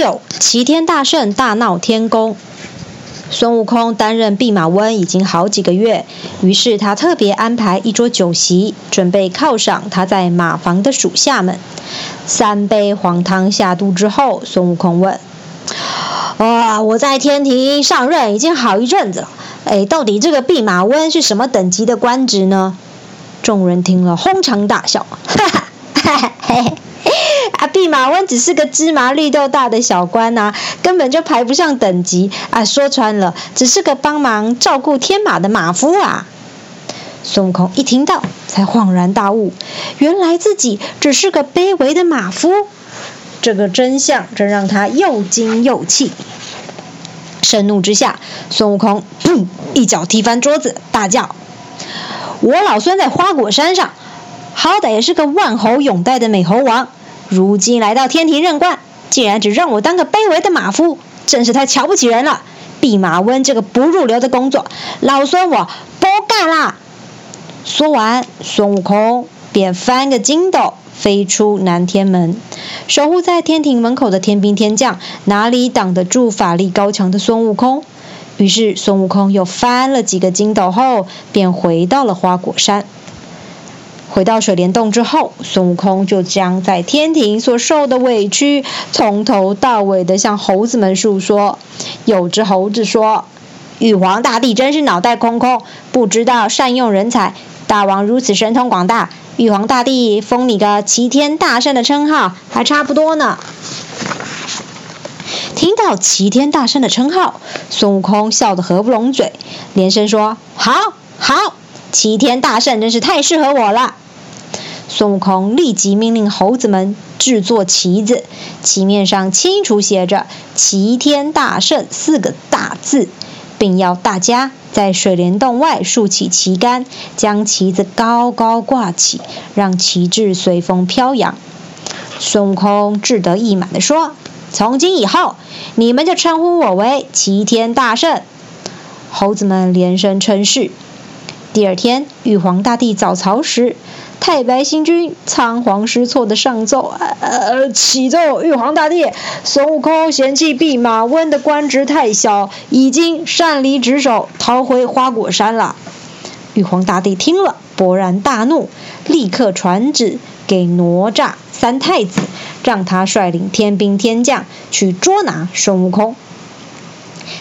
六，齐天大圣大闹天宫。孙悟空担任弼马温已经好几个月，于是他特别安排一桌酒席，准备犒赏他在马房的属下们。三杯黄汤下肚之后，孙悟空问：“啊，我在天庭上任已经好一阵子了，哎，到底这个弼马温是什么等级的官职呢？”众人听了，哄堂大笑，哈哈，哈哈，嘿。啊，弼马温只是个芝麻绿豆大的小官呐，根本就排不上等级啊！说穿了，只是个帮忙照顾天马的马夫啊！孙悟空一听到，才恍然大悟，原来自己只是个卑微的马夫。这个真相真让他又惊又气。盛怒之下，孙悟空砰一脚踢翻桌子，大叫：“我老孙在花果山上，好歹也是个万侯永戴的美猴王！”如今来到天庭任官，竟然只让我当个卑微的马夫，真是太瞧不起人了！弼马温这个不入流的工作，老孙我不干啦！说完，孙悟空便翻个筋斗，飞出南天门。守护在天庭门口的天兵天将，哪里挡得住法力高强的孙悟空？于是，孙悟空又翻了几个筋斗后，便回到了花果山。回到水帘洞之后，孙悟空就将在天庭所受的委屈从头到尾的向猴子们诉说。有只猴子说：“玉皇大帝真是脑袋空空，不知道善用人才。大王如此神通广大，玉皇大帝封你个齐天大圣的称号还差不多呢。”听到齐天大圣的称号，孙悟空笑得合不拢嘴，连声说：“好，好。”齐天大圣真是太适合我了！孙悟空立即命令猴子们制作旗子，旗面上清楚写着“齐天大圣”四个大字，并要大家在水帘洞外竖起旗杆，将旗子高高挂起，让旗帜随风飘扬。孙悟空志得意满地说：“从今以后，你们就称呼我为齐天大圣。”猴子们连声称是。第二天，玉皇大帝早朝时，太白星君仓皇失措的上奏：“呃，启奏玉皇大帝，孙悟空嫌弃弼马温的官职太小，已经擅离职守，逃回花果山了。”玉皇大帝听了，勃然大怒，立刻传旨给哪吒三太子，让他率领天兵天将去捉拿孙悟空。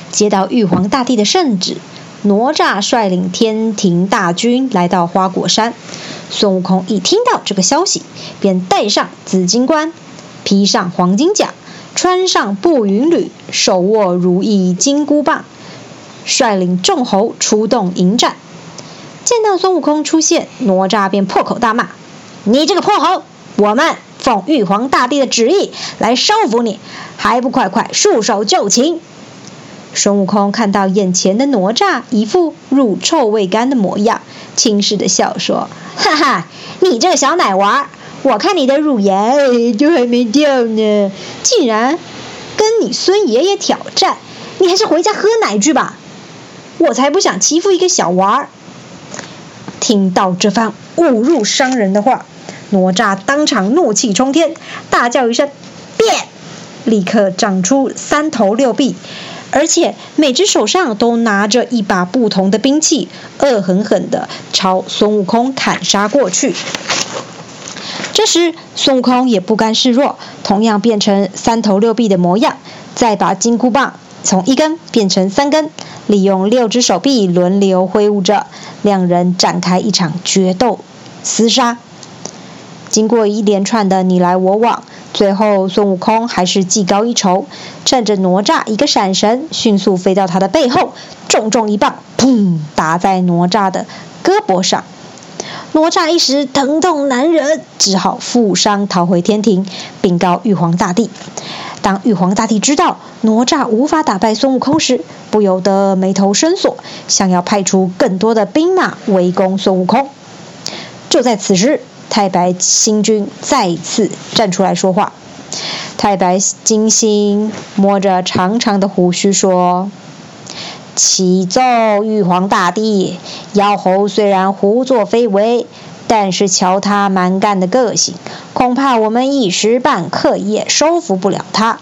接到玉皇大帝的圣旨。哪吒率领天庭大军来到花果山，孙悟空一听到这个消息，便戴上紫金冠，披上黄金甲，穿上步云履，手握如意金箍棒，率领众猴出动迎战。见到孙悟空出现，哪吒便破口大骂：“你这个破猴！我们奉玉皇大帝的旨意来收服你，还不快快束手就擒！”孙悟空看到眼前的哪吒一副乳臭未干的模样，轻视的笑说：“哈哈，你这个小奶娃，我看你的乳牙就还没掉呢，竟然跟你孙爷爷挑战，你还是回家喝奶去吧！我才不想欺负一个小娃儿。”听到这番侮辱伤人的话，哪吒当场怒气冲天，大叫一声：“变！”立刻长出三头六臂。而且每只手上都拿着一把不同的兵器，恶狠狠地朝孙悟空砍杀过去。这时，孙悟空也不甘示弱，同样变成三头六臂的模样，再把金箍棒从一根变成三根，利用六只手臂轮流挥舞着，两人展开一场决斗厮杀。经过一连串的你来我往。最后，孙悟空还是技高一筹，趁着哪吒一个闪神，迅速飞到他的背后，重重一棒，砰，打在哪吒的胳膊上。哪吒一时疼痛难忍，只好负伤逃回天庭，禀告玉皇大帝。当玉皇大帝知道哪吒无法打败孙悟空时，不由得眉头深锁，想要派出更多的兵马围攻孙悟空。就在此时。太白星君再一次站出来说话。太白金星摸着长长的胡须说：“启奏玉皇大帝，妖猴虽然胡作非为，但是瞧他蛮干的个性，恐怕我们一时半刻也收服不了他。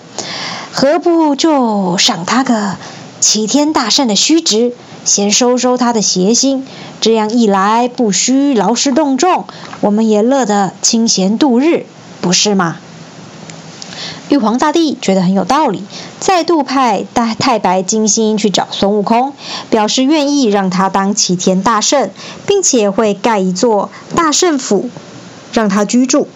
何不就赏他个齐天大圣的虚职，先收收他的邪心？这样一来，不需劳师动众，我们也乐得清闲度日，不是吗？玉皇大帝觉得很有道理，再度派大太白金星去找孙悟空，表示愿意让他当齐天大圣，并且会盖一座大圣府让他居住。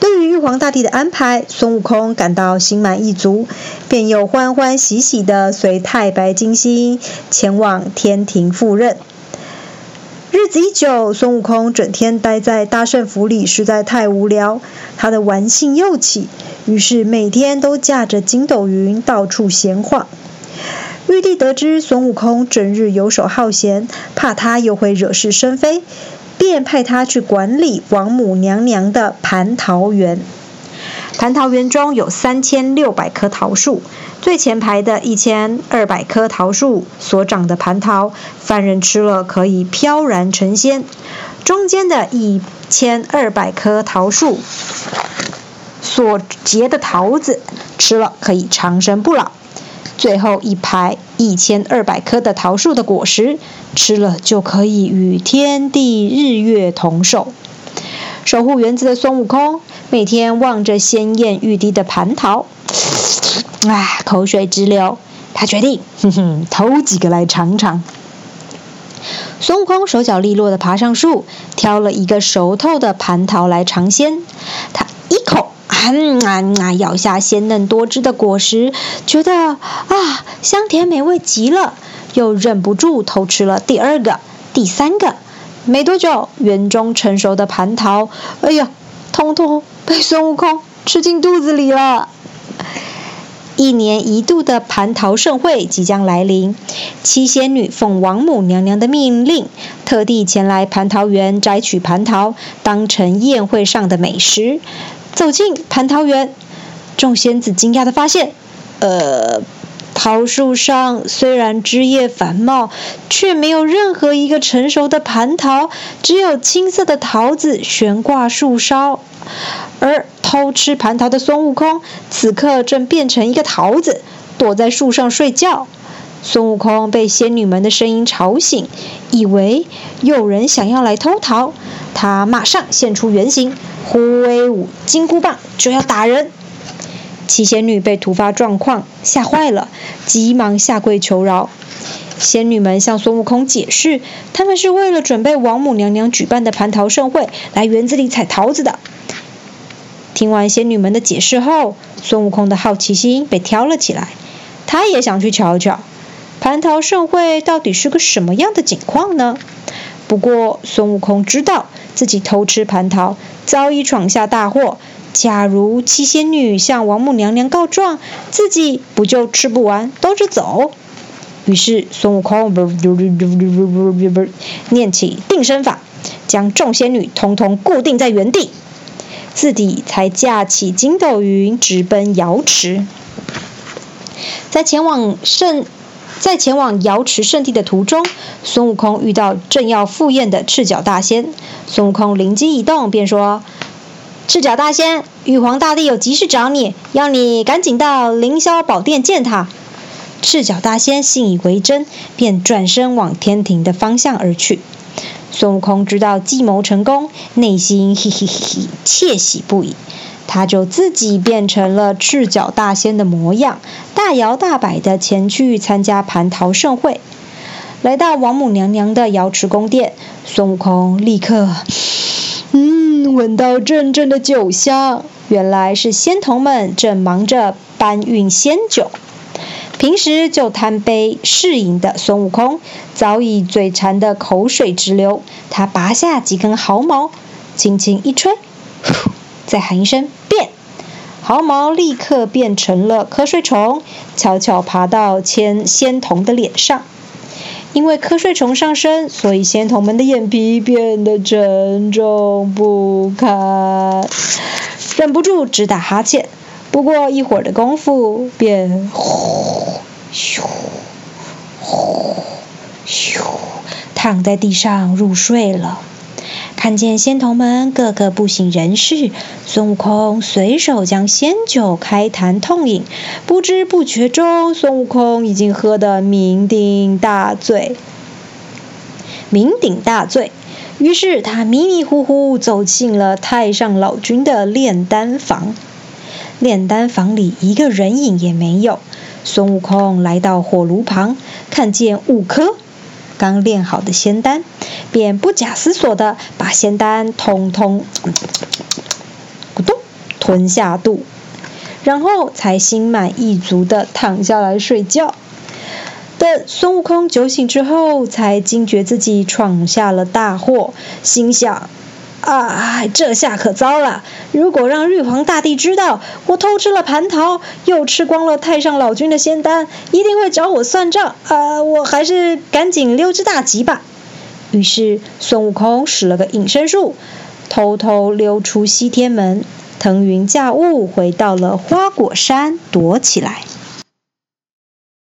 对于玉皇大帝的安排，孙悟空感到心满意足，便又欢欢喜喜地随太白金星前往天庭赴任。日子一久，孙悟空整天待在大圣府里，实在太无聊。他的玩性又起，于是每天都驾着筋斗云到处闲晃。玉帝得知孙悟空整日游手好闲，怕他又会惹是生非，便派他去管理王母娘娘的蟠桃园。蟠桃园中有三千六百棵桃树，最前排的一千二百棵桃树所长的蟠桃，犯人吃了可以飘然成仙；中间的一千二百棵桃树所结的桃子，吃了可以长生不老；最后一排一千二百棵的桃树的果实，吃了就可以与天地日月同寿。守护园子的孙悟空。每天望着鲜艳欲滴的蟠桃，啊，口水直流。他决定，哼哼，偷几个来尝尝。孙悟空手脚利落地爬上树，挑了一个熟透的蟠桃来尝鲜。他一口啊啊咬下鲜嫩多汁的果实，觉得啊香甜美味极了，又忍不住偷吃了第二个、第三个。没多久，园中成熟的蟠桃，哎呀，通通。被孙悟空吃进肚子里了。一年一度的蟠桃盛会即将来临，七仙女奉王母娘娘的命令，特地前来蟠桃园摘取蟠桃，当成宴会上的美食。走进蟠桃园，众仙子惊讶地发现，呃，桃树上虽然枝叶繁茂，却没有任何一个成熟的蟠桃，只有青色的桃子悬挂树梢。而偷吃蟠桃的孙悟空，此刻正变成一个桃子，躲在树上睡觉。孙悟空被仙女们的声音吵醒，以为有人想要来偷桃，他马上现出原形，挥舞金箍棒就要打人。七仙女被突发状况吓坏了，急忙下跪求饶。仙女们向孙悟空解释，他们是为了准备王母娘娘举办的蟠桃盛会，来园子里采桃子的。听完仙女们的解释后，孙悟空的好奇心被挑了起来，他也想去瞧瞧蟠桃盛会到底是个什么样的景况呢？不过孙悟空知道自己偷吃蟠桃早已闯下大祸，假如七仙女向王母娘娘告状，自己不就吃不完兜着走？于是孙悟空念起定身法，将众仙女统统固定在原地。自己才架起筋斗云，直奔瑶池。在前往圣，在前往瑶池圣地的途中，孙悟空遇到正要赴宴的赤脚大仙。孙悟空灵机一动，便说：“赤脚大仙，玉皇大帝有急事找你，要你赶紧到凌霄宝殿见他。”赤脚大仙信以为真，便转身往天庭的方向而去。孙悟空知道计谋成功，内心嘿嘿嘿窃喜不已。他就自己变成了赤脚大仙的模样，大摇大摆地前去参加蟠桃盛会。来到王母娘娘的瑶池宫殿，孙悟空立刻，嗯，闻到阵阵的酒香，原来是仙童们正忙着搬运仙酒。平时就贪杯嗜饮的孙悟空，早已嘴馋得口水直流。他拔下几根毫毛，轻轻一吹，呼，再喊一声“”，毫毛立刻变成了瞌睡虫，悄悄爬到千仙童的脸上。因为瞌睡虫上身，所以仙童们的眼皮变得沉重不堪，忍不住直打哈欠。不过一会儿的功夫，便呼咻呼咻躺在地上入睡了。看见仙童们个个不省人事，孙悟空随手将仙酒开坛痛饮，不知不觉中，孙悟空已经喝得酩酊大醉。酩酊大醉，于是他迷迷糊糊走进了太上老君的炼丹房。炼丹房里一个人影也没有。孙悟空来到火炉旁，看见五颗刚炼好的仙丹。便不假思索地把仙丹通通 咕咚吞下肚，然后才心满意足地躺下来睡觉。等孙悟空酒醒之后，才惊觉自己闯下了大祸，心想：啊，这下可糟了！如果让玉皇大帝知道我偷吃了蟠桃，又吃光了太上老君的仙丹，一定会找我算账。啊，我还是赶紧溜之大吉吧。于是，孙悟空使了个隐身术，偷偷溜出西天门，腾云驾雾回到了花果山，躲起来。